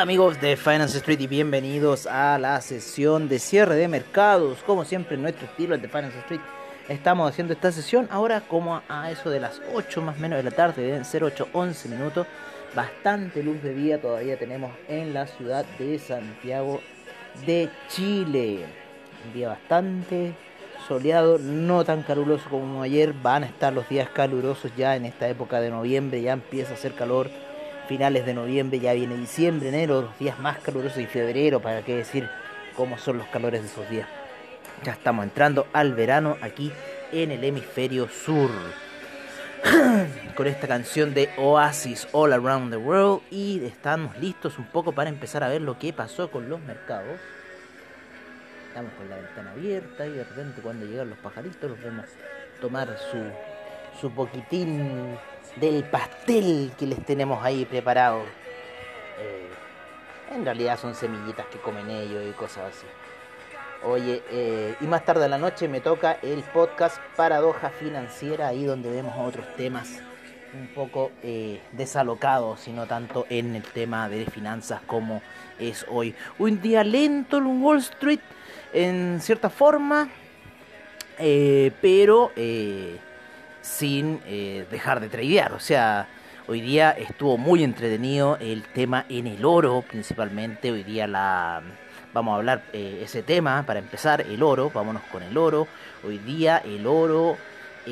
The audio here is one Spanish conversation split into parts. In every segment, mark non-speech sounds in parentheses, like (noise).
Hola amigos de Finance Street y bienvenidos a la sesión de cierre de mercados. Como siempre, nuestro estilo, el de Finance Street, estamos haciendo esta sesión ahora como a eso de las 8 más menos de la tarde, deben ser 8, 11 minutos. Bastante luz de día todavía tenemos en la ciudad de Santiago de Chile. Un día bastante soleado, no tan caluroso como ayer. Van a estar los días calurosos ya en esta época de noviembre, ya empieza a hacer calor finales de noviembre, ya viene diciembre, enero, los días más calurosos y febrero, para qué decir cómo son los calores de esos días. Ya estamos entrando al verano aquí en el hemisferio sur. (clears throat) Con esta canción de Oasis All Around the World y estamos listos un poco para empezar a ver lo que pasó con los mercados. Estamos con la ventana abierta y de repente cuando llegan los pajaritos los vemos tomar su, su poquitín del pastel que les tenemos ahí preparado. Eh, en realidad son semillitas que comen ellos y cosas así. Oye, eh, y más tarde en la noche me toca el podcast Paradoja Financiera, ahí donde vemos otros temas un poco eh, desalocados, sino tanto en el tema de finanzas como es hoy. Un día lento en Wall Street, en cierta forma, pero sin eh, dejar de tradear. O sea, hoy día estuvo muy entretenido el tema en el oro, principalmente. Hoy día la vamos a hablar eh, ese tema para empezar, el oro. Vámonos con el oro. Hoy día el oro.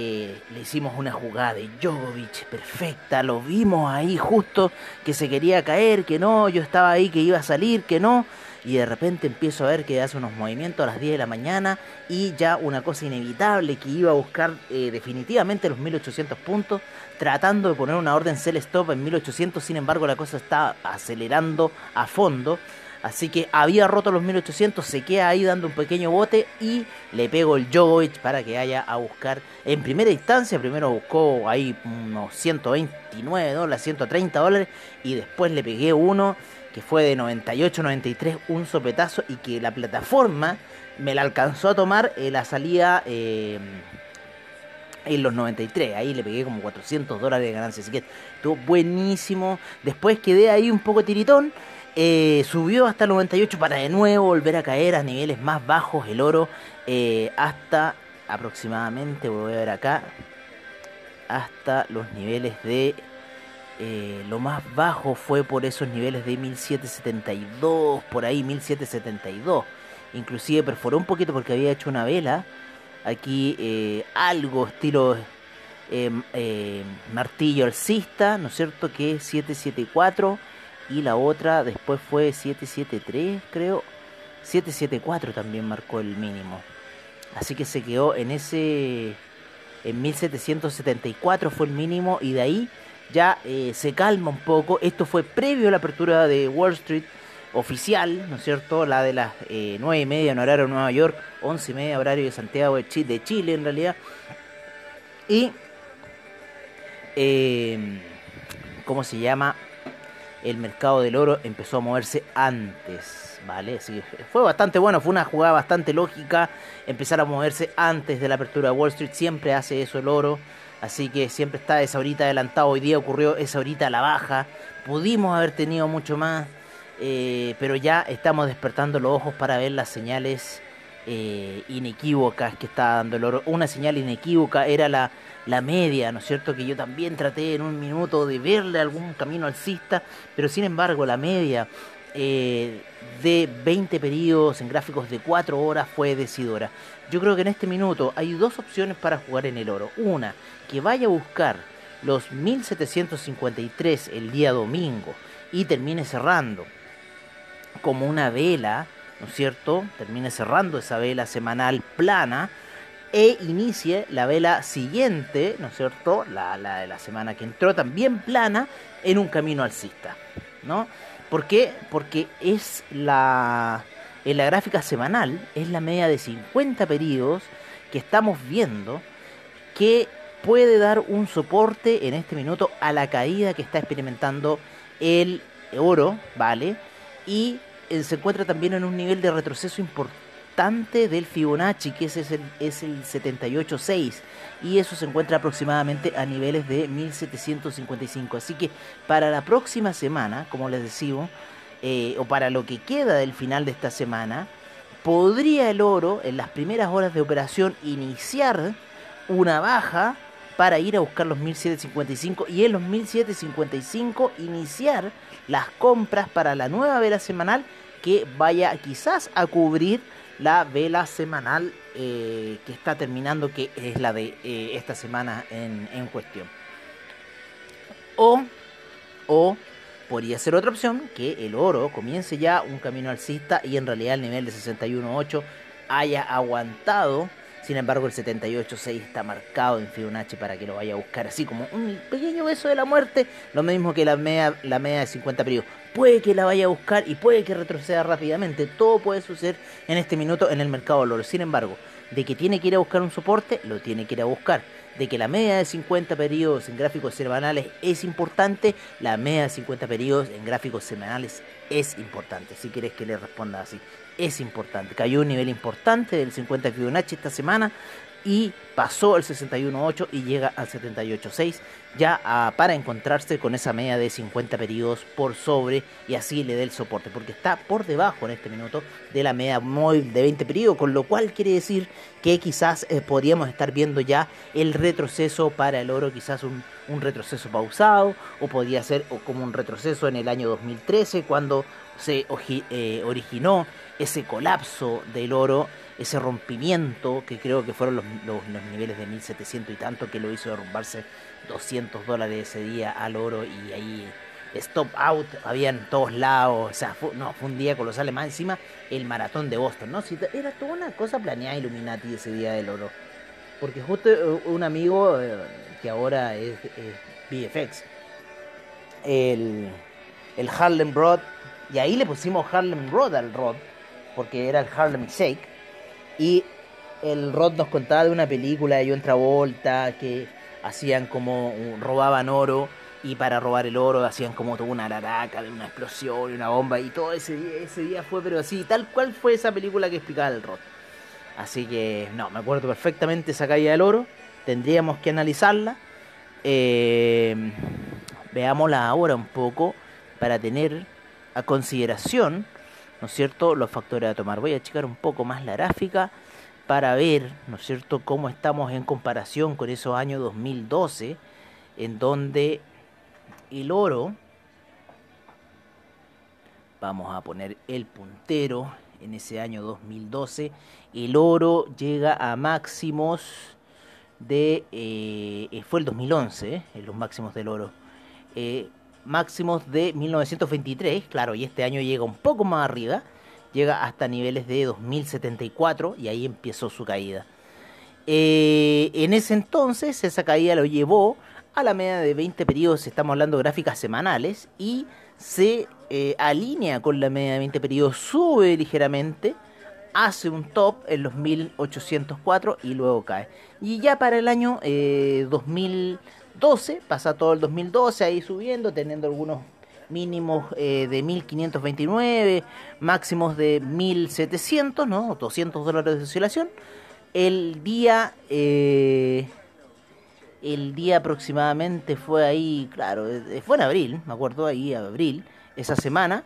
Eh, le hicimos una jugada de Djokovic perfecta, lo vimos ahí justo que se quería caer, que no, yo estaba ahí que iba a salir, que no, y de repente empiezo a ver que hace unos movimientos a las 10 de la mañana y ya una cosa inevitable que iba a buscar eh, definitivamente los 1800 puntos, tratando de poner una orden sell stop en 1800, sin embargo la cosa está acelerando a fondo. Así que había roto los 1800, se queda ahí dando un pequeño bote y le pego el Jovovic para que haya a buscar en primera instancia. Primero buscó ahí unos 129 dólares, 130 dólares y después le pegué uno que fue de 98-93, un sopetazo y que la plataforma me la alcanzó a tomar en la salida eh, en los 93. Ahí le pegué como 400 dólares de ganancia. Así que estuvo buenísimo. Después quedé ahí un poco tiritón. Eh, subió hasta el 98 para de nuevo volver a caer a niveles más bajos el oro. Eh, hasta aproximadamente, voy a ver acá, hasta los niveles de eh, lo más bajo fue por esos niveles de 1772, por ahí 1772. Inclusive perforó un poquito porque había hecho una vela. Aquí algo estilo martillo alcista, ¿no es cierto? Que es 774 y la otra después fue 773, creo. 774 también marcó el mínimo. Así que se quedó en ese... En 1774 fue el mínimo y de ahí ya eh, se calma un poco. Esto fue previo a la apertura de Wall Street oficial, ¿no es cierto? La de las eh, 9 y media en horario de Nueva York, 11 y media horario de Santiago de Chile, en realidad. Y, eh, ¿cómo se llama? El mercado del oro empezó a moverse antes, ¿vale? Así fue bastante bueno, fue una jugada bastante lógica empezar a moverse antes de la apertura de Wall Street. Siempre hace eso el oro. Así que siempre está esa horita adelantado. Hoy día ocurrió esa horita a la baja. Pudimos haber tenido mucho más. Eh, pero ya estamos despertando los ojos para ver las señales eh, inequívocas que está dando el oro. Una señal inequívoca era la, la media, ¿no es cierto? Que yo también traté en un minuto de verle algún camino alcista, pero sin embargo la media eh, de 20 periodos en gráficos de 4 horas fue decidora. Yo creo que en este minuto hay dos opciones para jugar en el oro. Una, que vaya a buscar los 1753 el día domingo y termine cerrando como una vela, ¿no es cierto? Termine cerrando esa vela semanal plana e inicie la vela siguiente, ¿no es cierto? La, la de la semana que entró también plana en un camino alcista, ¿no? ¿Por qué? Porque es la en la gráfica semanal es la media de 50 periodos que estamos viendo que puede dar un soporte en este minuto a la caída que está experimentando el oro, ¿vale? Y se encuentra también en un nivel de retroceso importante del Fibonacci, que ese es el, es el 78.6, y eso se encuentra aproximadamente a niveles de 1755. Así que para la próxima semana, como les decimos, eh, o para lo que queda del final de esta semana, podría el oro en las primeras horas de operación iniciar una baja para ir a buscar los 1755 y en los 1755 iniciar las compras para la nueva vela semanal que vaya quizás a cubrir la vela semanal eh, que está terminando, que es la de eh, esta semana en, en cuestión. O, o podría ser otra opción que el oro comience ya un camino alcista y en realidad el nivel de 61.8 haya aguantado. Sin embargo, el 78.6 está marcado en Fibonacci para que lo vaya a buscar así como un pequeño beso de la muerte, lo mismo que la media, la media de 50 periodos. Puede que la vaya a buscar y puede que retroceda rápidamente. Todo puede suceder en este minuto en el mercado del oro. Sin embargo, de que tiene que ir a buscar un soporte, lo tiene que ir a buscar de que la media de 50 periodos en gráficos semanales es importante, la media de 50 periodos en gráficos semanales es importante. Si quieres que le responda así, es importante. Cayó un nivel importante del 50 Fibonacci esta semana y pasó el 61.8 y llega al 78.6 ya ah, para encontrarse con esa media de 50 periodos por sobre y así le dé el soporte porque está por debajo en este minuto de la media móvil de 20 periodos con lo cual quiere decir que quizás eh, podríamos estar viendo ya el retroceso para el oro quizás un, un retroceso pausado o podría ser como un retroceso en el año 2013 cuando se eh, originó ese colapso del oro ese rompimiento, que creo que fueron los, los, niveles de 1700 y tanto, que lo hizo derrumbarse 200 dólares ese día al oro y ahí stop out, había en todos lados, o sea, fue, no, fue un día colosal, más encima el maratón de Boston, ¿no? era toda una cosa planeada Illuminati ese día del oro, porque justo eh, un amigo eh, que ahora es, BFX, el, el Harlem Broad, y ahí le pusimos Harlem Broad al Rod, porque era el Harlem Shake, y el Rod nos contaba de una película de John Travolta que hacían como robaban oro y para robar el oro hacían como toda una laraca de una explosión y una bomba y todo ese día, ese día fue pero así, tal cual fue esa película que explicaba el Rod. Así que no, me acuerdo perfectamente esa caída del oro, tendríamos que analizarla. Eh, veámosla ahora un poco para tener a consideración ¿no es cierto?, los factores a tomar. Voy a checar un poco más la gráfica para ver, ¿no es cierto?, cómo estamos en comparación con esos años 2012, en donde el oro, vamos a poner el puntero en ese año 2012, el oro llega a máximos de, eh, fue el 2011, eh, los máximos del oro. Eh, máximos de 1923, claro, y este año llega un poco más arriba, llega hasta niveles de 2074 y ahí empezó su caída. Eh, en ese entonces esa caída lo llevó a la media de 20 periodos, estamos hablando de gráficas semanales, y se eh, alinea con la media de 20 periodos, sube ligeramente, hace un top en los 1804 y luego cae. Y ya para el año eh, 2000 12, pasa todo el 2012 ahí subiendo, teniendo algunos mínimos eh, de 1529, máximos de 1700, ¿no? 200 dólares de oscilación. El día, eh, el día aproximadamente fue ahí, claro, eh, fue en abril, me acuerdo ahí, abril, esa semana,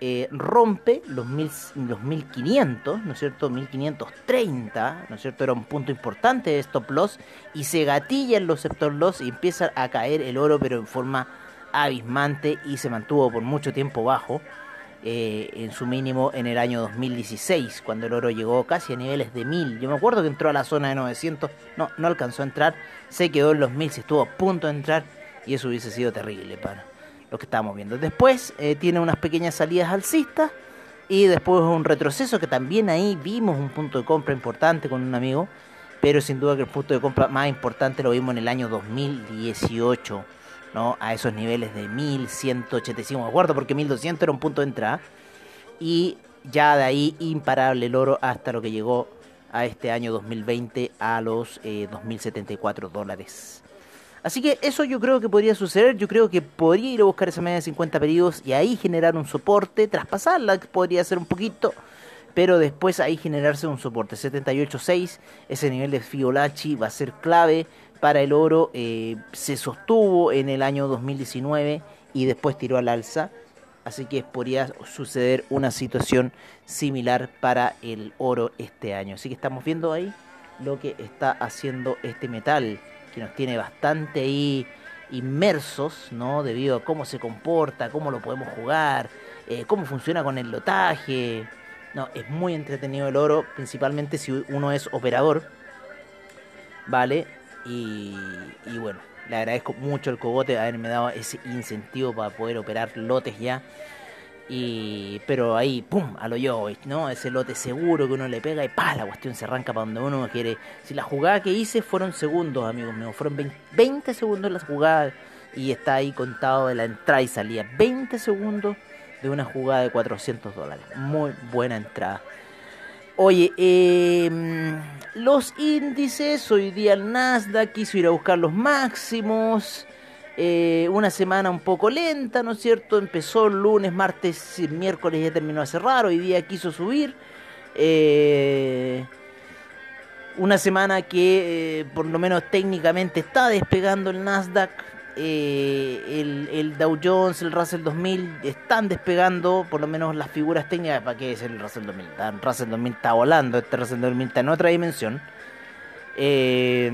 eh, rompe los, mil, los 1500, ¿no es cierto? 1530, ¿no es cierto? Era un punto importante de stop loss y se gatillan los stop loss y empieza a caer el oro, pero en forma abismante y se mantuvo por mucho tiempo bajo. Eh, en su mínimo en el año 2016, cuando el oro llegó casi a niveles de 1000. Yo me acuerdo que entró a la zona de 900, no, no alcanzó a entrar, se quedó en los 1000, se estuvo a punto de entrar y eso hubiese sido terrible para, lo que estábamos viendo. Después eh, tiene unas pequeñas salidas alcistas y después un retroceso que también ahí vimos un punto de compra importante con un amigo, pero sin duda que el punto de compra más importante lo vimos en el año 2018, ¿no? A esos niveles de 1185, me acuerdo porque 1200 era un punto de entrada y ya de ahí imparable el oro hasta lo que llegó a este año 2020 a los eh, 2074 dólares. Así que eso yo creo que podría suceder. Yo creo que podría ir a buscar esa media de 50 periodos y ahí generar un soporte, traspasarla, podría ser un poquito. pero después ahí generarse un soporte. 78.6, ese nivel de Fibonacci va a ser clave para el oro, eh, se sostuvo en el año 2019 y después tiró al alza, así que podría suceder una situación similar para el oro este año, así que estamos viendo ahí lo que está haciendo este metal, que nos tiene bastante ahí inmersos, ¿no? Debido a cómo se comporta, cómo lo podemos jugar, eh, cómo funciona con el lotaje. No, es muy entretenido el oro, principalmente si uno es operador, ¿vale? Y, y bueno, le agradezco mucho el cogote haberme dado ese incentivo para poder operar lotes ya y, pero ahí, pum, a lo yo, ¿no? Ese lote seguro que uno le pega y pa, la cuestión se arranca para donde uno quiere. Si la jugada que hice fueron segundos, amigos míos, fueron 20, segundos las jugadas y está ahí contado de la entrada y salida. 20 segundos de una jugada de 400 dólares. Muy buena entrada. Oye, eh, los índices, hoy día el Nasdaq quiso ir a buscar los máximos. Eh, una semana un poco lenta, ¿no es cierto? Empezó lunes, martes, miércoles ya terminó de cerrar, hoy día quiso subir. Eh, una semana que eh, por lo menos técnicamente está despegando el Nasdaq, el, el, Dow Jones, el Russell 2000 están despegando, por lo menos las figuras técnicas, ¿para qué es el Russell 2000? El Russell 2000 está volando, este Russell 2000 está en otra dimensión. Eh,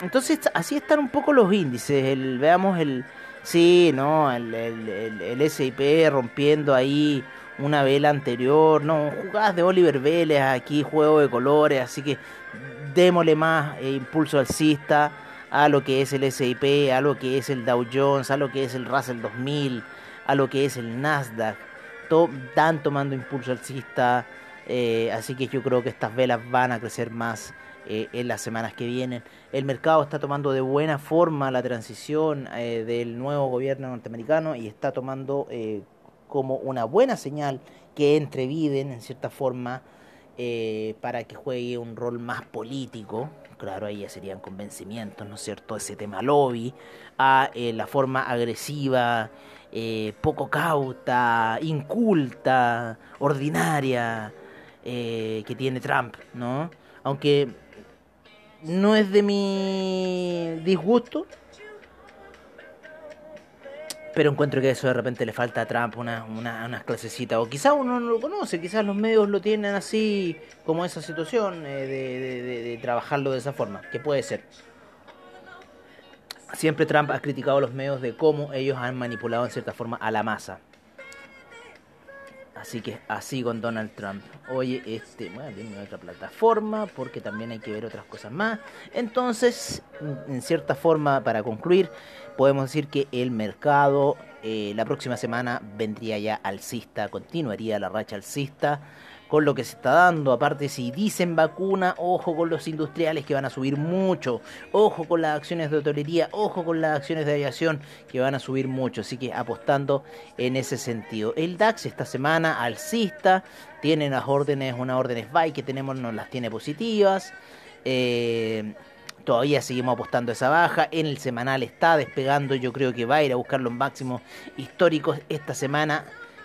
entonces así están un poco los índices. El, veamos el... Sí, ¿no? El, el, el, SIP rompiendo ahí una vela anterior. No, jugadas de Oliver Vélez aquí, juego de colores. Así que démosle más eh, impulso alcista a lo que es el SIP, a lo que es el Dow Jones, a lo que es el Russell 2000, a lo que es el Nasdaq. están tomando impulso alcista. Eh, así que yo creo que estas velas van a crecer más eh, en las semanas que vienen. El mercado está tomando de buena forma la transición eh, del nuevo gobierno norteamericano y está tomando eh, como una buena señal que entre Biden en cierta forma para que juegue un rol más político. Claro, ahí ya serían convencimientos, ¿no es cierto? Ese tema lobby, a la forma agresiva, poco cauta, inculta, ordinaria que tiene Trump, ¿no? Aunque no es de mi disgusto. Pero encuentro que eso de repente le falta a Trump una, una, unas clasecitas. O quizás uno no lo conoce, quizás los medios lo tienen así, como esa situación, eh, de, de, trabajarlo de esa forma, que puede ser. Siempre Trump ha criticado a los medios de cómo ellos han manipulado en cierta forma a la masa. Así que así con Donald Trump. Oye, este, bueno, tiene otra plataforma porque también hay que ver otras cosas más. Entonces, en cierta forma, para concluir, podemos decir que el mercado eh, la próxima semana vendría ya alcista, continuaría la racha alcista con lo que se está dando. Aparte, si dicen vacuna, ojo con los industriales que van a subir mucho. Ojo con las acciones de hotelería, ojo con las acciones de aviación que van a subir mucho. Así que apostando en ese sentido. El DAX esta semana alcista. Tiene las órdenes, unas órdenes buy que tenemos, nos las tiene positivas. Eh, todavía seguimos apostando esa baja. En el semanal está despegando. Yo creo que va a ir a buscar los máximos históricos esta semana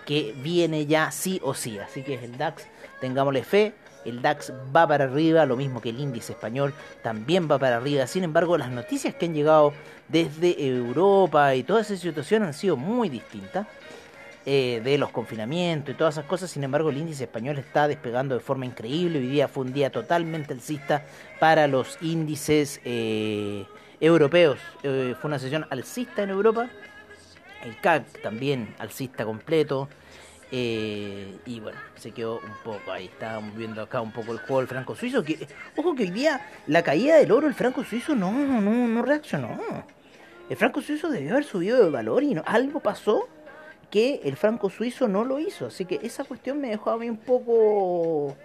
que viene ya sí o sí. Así que es el DAX tengámosle fe, el DAX va para arriba, lo mismo que el índice español también va para arriba. Sin embargo, las noticias que han llegado desde Europa y toda esa situación han sido muy distintas. Eh, de los confinamientos y todas esas cosas, sin embargo el índice español está despegando de forma increíble, hoy día fue un día totalmente alcista para los índices eh, europeos, eh, fue una sesión alcista en Europa, el CAC también alcista completo, eh, y bueno, se quedó un poco ahí. Estábamos viendo acá un poco el juego del franco suizo. Ojo que hoy día la caída del oro, el franco suizo no, no, no reaccionó. El franco suizo debió haber subido de valor y no, algo pasó que el franco suizo no lo hizo. Así que esa cuestión me dejó a mí un poco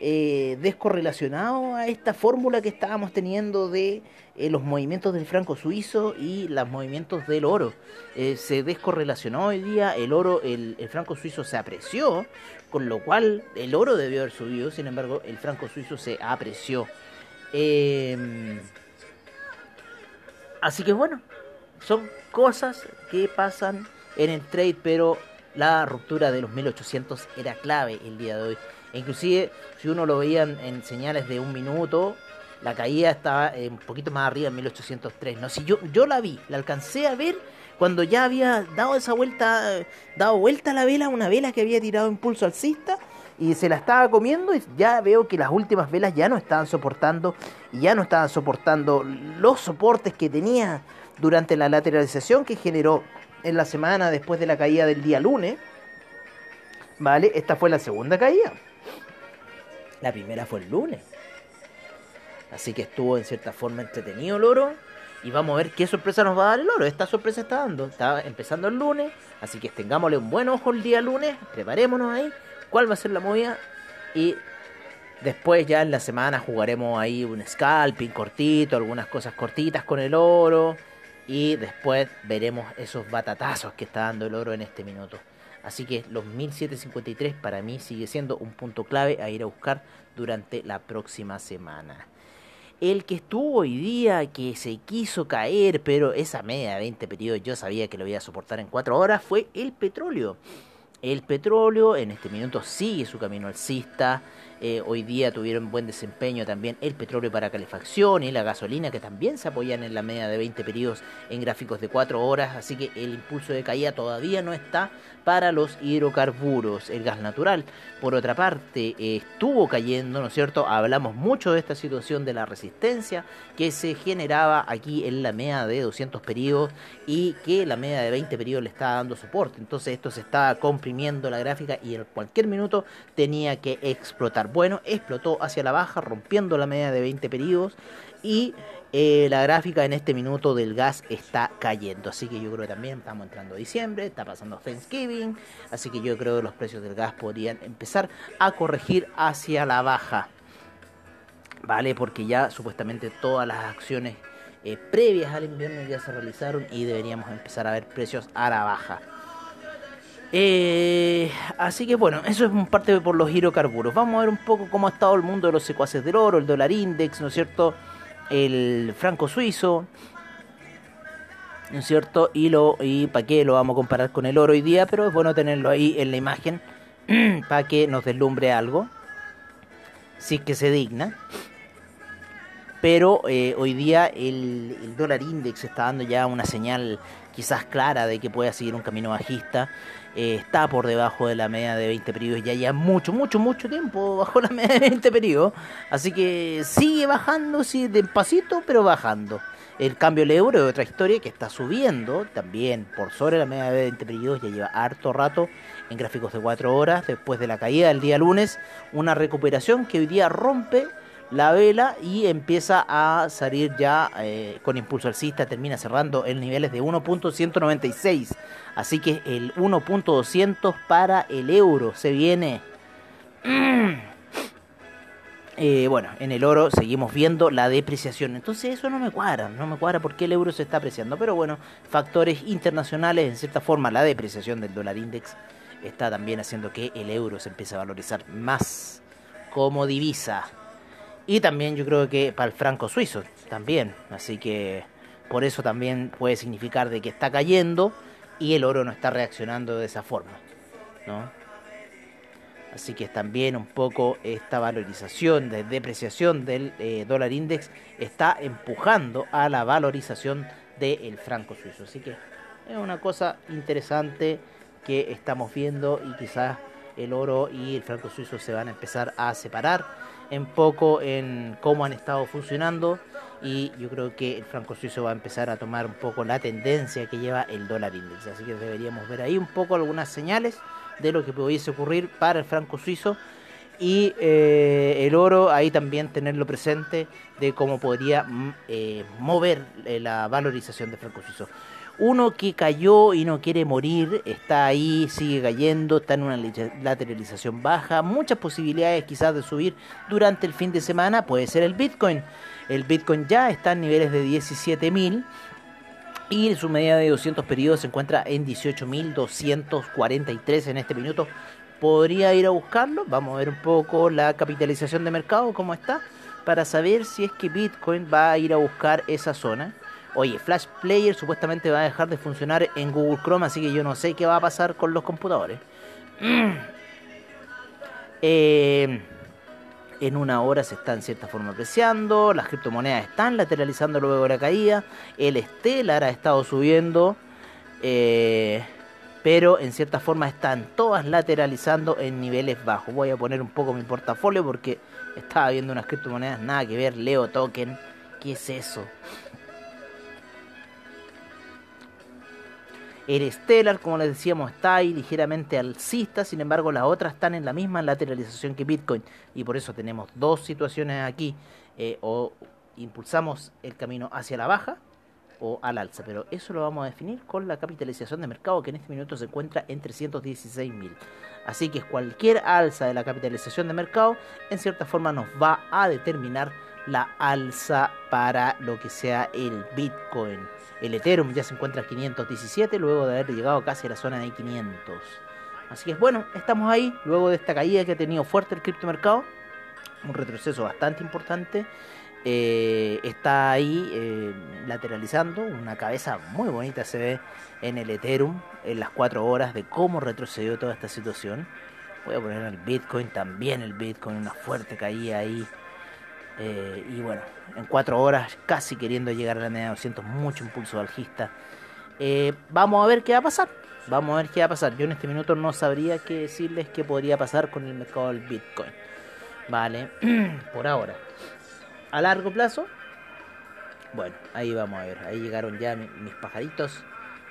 eh, descorrelacionado a esta fórmula que estábamos teniendo de eh, los movimientos del franco suizo y los movimientos del oro. Eh, se descorrelacionó hoy día, el oro, el, franco suizo se apreció, con lo cual el oro debió haber subido, sin embargo el franco suizo se apreció. Em, así que bueno, son cosas que pasan en el trade, pero la ruptura de los 1800 era clave el día de hoy inclusive si uno lo veía en, señales de un minuto, la caída estaba un poquito más arriba en 1803. No, si yo, yo la vi, la alcancé a ver cuando ya había dado esa vuelta, dado vuelta a la vela, una vela que había tirado impulso alcista y se la estaba comiendo y ya veo que las últimas velas ya no estaban soportando y ya no estaban soportando los soportes que tenía durante la lateralización que generó en la semana después de la caída del día lunes. ¿Vale? Esta fue la segunda caída. La primera fue el lunes. Así que estuvo en cierta forma entretenido el oro. Y vamos a ver qué sorpresa nos va a dar el oro. Esta sorpresa está dando. Está empezando el lunes. Así que tengámosle un buen ojo el día lunes. Preparémonos ahí. ¿Cuál va a ser la movida? Y después ya en la semana jugaremos ahí un scalping cortito. Algunas cosas cortitas con el oro. Y después veremos esos batatazos que está dando el oro en este minuto. Así que los 1753 para mí sigue siendo un punto clave a ir a buscar durante la próxima semana. El que estuvo hoy día, que se quiso caer, pero esa media de 20 periodos yo sabía que lo iba a soportar en 4 horas, fue el petróleo. El petróleo en este minuto sigue su camino alcista. Eh, hoy día tuvieron buen desempeño también el petróleo para calefacción y la gasolina, que también se apoyan en la media de 20 periodos en gráficos de 4 horas. Así que el impulso de caída todavía no está para los hidrocarburos, el gas natural. Por otra parte, estuvo cayendo, ¿no es cierto? Hablamos mucho de esta situación de la resistencia que se generaba aquí en la media de 200 periodos y que la media de 20 periodos le estaba dando soporte. Entonces esto se estaba comprimiendo la gráfica y en cualquier minuto tenía que explotar. Bueno, explotó hacia la baja, rompiendo la media de 20 periodos y eh, la gráfica en este minuto del gas está cayendo. Así que yo creo que también estamos entrando a diciembre, está pasando Thanksgiving. Así que yo creo que los precios del gas podrían empezar a corregir hacia la baja. Vale, porque ya supuestamente todas las acciones eh, previas al invierno ya se realizaron y deberíamos empezar a ver precios a la baja. Eh, así que bueno, eso es parte por los hidrocarburos. Vamos a ver un poco cómo ha estado el mundo de los secuaces del oro, el dólar index, ¿no es cierto? el franco suizo, ¿no es cierto? Y, lo, y para qué lo vamos a comparar con el oro hoy día, pero es bueno tenerlo ahí en la imagen (clears throat) para que nos deslumbre algo, si es que se digna. Pero eh, hoy día el, dólar index está dando ya una señal quizás clara de que pueda seguir un camino bajista. Eh, está por debajo de la media de 20 periodos ya ya mucho, mucho, mucho tiempo bajo la (laughs) media de 20 periodos. Así que sigue bajando, sigue despacito, pero bajando. El cambio del euro es otra historia que está subiendo también por sobre la media de 20 periodos, ya lleva harto rato en gráficos de 4 horas después de la caída del día lunes. Una recuperación que hoy día rompe la vela y empieza a salir ya eh, con impulso alcista, termina cerrando en niveles de 1.196. Así que el 1.200 para el euro se viene. (clears throat) Eh, bueno, en el oro seguimos viendo la depreciación. Entonces eso no me cuadra, no me cuadra porque el euro se está apreciando. Pero bueno, factores internacionales, en cierta forma, la depreciación del dólar index está también haciendo que el euro se empiece a valorizar más como divisa. Y también yo creo que para el franco suizo también. Así que por eso también puede significar de que está cayendo y el oro no está reaccionando de esa forma. ¿no? Así que también un poco esta valorización, de depreciación del eh, dólar index está empujando a la valorización del franco suizo. Así que es una cosa interesante que estamos viendo y quizás el oro y el franco suizo se van a empezar a separar en poco en cómo han estado funcionando y yo creo que el franco suizo va a empezar a tomar un poco la tendencia que lleva el dólar índice. Así que deberíamos ver ahí un poco algunas señales de lo que pudiese ocurrir para el franco suizo y eh, el oro ahí también tenerlo presente de cómo podría mm, eh, mover eh, la valorización del franco suizo. Uno que cayó y no quiere morir, está ahí, sigue cayendo, está en una lateralización baja, muchas posibilidades quizás de subir durante el fin de semana, puede ser el Bitcoin. El Bitcoin ya está en niveles de 17.000 y su medida de 200 periodos se encuentra en 18.243 en este minuto. Podría ir a buscarlo, vamos a ver un poco la capitalización de mercado, cómo está, para saber si es que Bitcoin va a ir a buscar esa zona. Oye, Flash Player supuestamente va a dejar de funcionar en Google Chrome, así que yo no sé qué va a pasar con los computadores. (clears throat) Eh, en una hora se está en cierta forma apreciando, las criptomonedas están lateralizando luego de la caída, el Stellar ha estado subiendo, eh, pero en cierta forma están todas lateralizando en niveles bajos. Voy a poner un poco mi portafolio porque estaba viendo unas criptomonedas, nada que ver, Leo Token, ¿qué es eso? El Stellar, como les decíamos, está ahí ligeramente alcista, sin embargo las otras están en la misma lateralización que Bitcoin y por eso tenemos dos situaciones aquí, eh, o impulsamos el camino hacia la baja o al alza, pero eso lo vamos a definir con la capitalización de mercado que en este minuto se encuentra en 316 mil. Así que cualquier alza de la capitalización de mercado en cierta forma nos va a determinar la alza para lo que sea el Bitcoin. El Ethereum ya se encuentra a 517 luego de haber llegado casi a la zona de 500. Así que bueno, estamos ahí luego de esta caída que ha tenido fuerte el criptomercado. Un retroceso bastante importante. Eh, está ahí eh, lateralizando. Una cabeza muy bonita se ve en el Ethereum en las 4 horas de cómo retrocedió toda esta situación. Voy a poner el Bitcoin también, el Bitcoin, una fuerte caída ahí eh, y bueno, en cuatro horas casi queriendo llegar a la media de 200, mucho impulso algista. Eh, vamos a ver qué va a pasar. Vamos a ver qué va a pasar. Yo en este minuto no sabría qué decirles qué podría pasar con el mercado del Bitcoin. Vale, (clears throat) por ahora. A largo plazo, bueno, ahí vamos a ver. Ahí llegaron ya mis pajaritos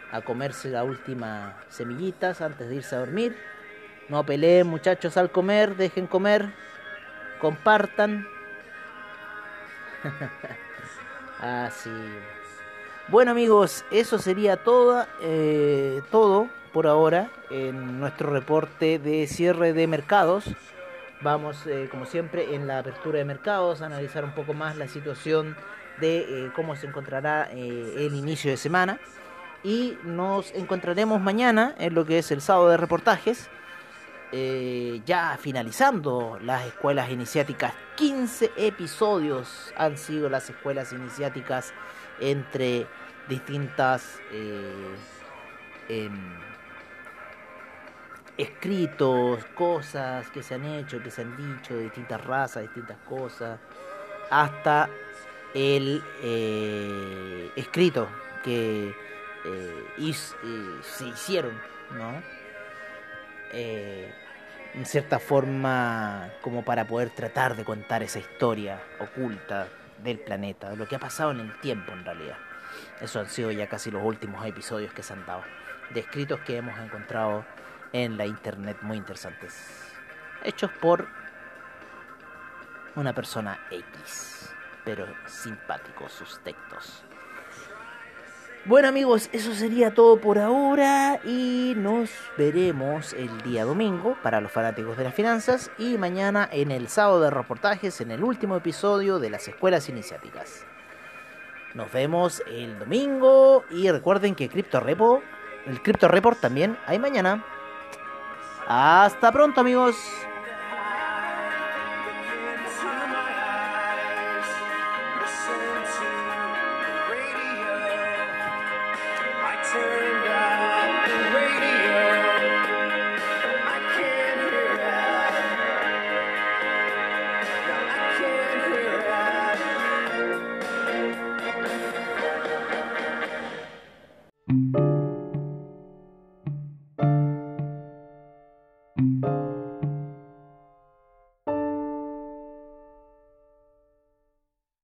a comerse las últimas semillitas antes de irse a dormir. No peleen muchachos al comer, dejen comer, compartan, (laughs) Así. Bueno amigos, eso sería todo, eh, todo por ahora en nuestro reporte de cierre de mercados. Vamos, eh, como siempre, en la apertura de mercados a analizar un poco más la situación de eh, cómo se encontrará el inicio de semana. Y nos encontraremos mañana en lo que es el sábado de reportajes eh, ya finalizando las escuelas iniciáticas. 15 episodios han sido las escuelas iniciáticas entre distintas eh, em, escritos, cosas que se han hecho, que se han dicho de distintas razas, distintas cosas, hasta el eh, escrito que se hicieron, ¿no? En cierta forma como para poder tratar de contar esa historia oculta del planeta, de lo que ha pasado en el tiempo en realidad. Eso han sido ya casi los últimos episodios que se han dado, de escritos que hemos encontrado en la internet muy interesantes, hechos por una persona X, pero simpáticos sus textos. Bueno amigos, eso sería todo por ahora y nos veremos el día domingo para los fanáticos de las finanzas y mañana en el sábado de reportajes en el último episodio de las escuelas iniciáticas. Nos vemos el domingo y recuerden que Crypto Repo, el Crypto Report también hay mañana. Hasta pronto amigos.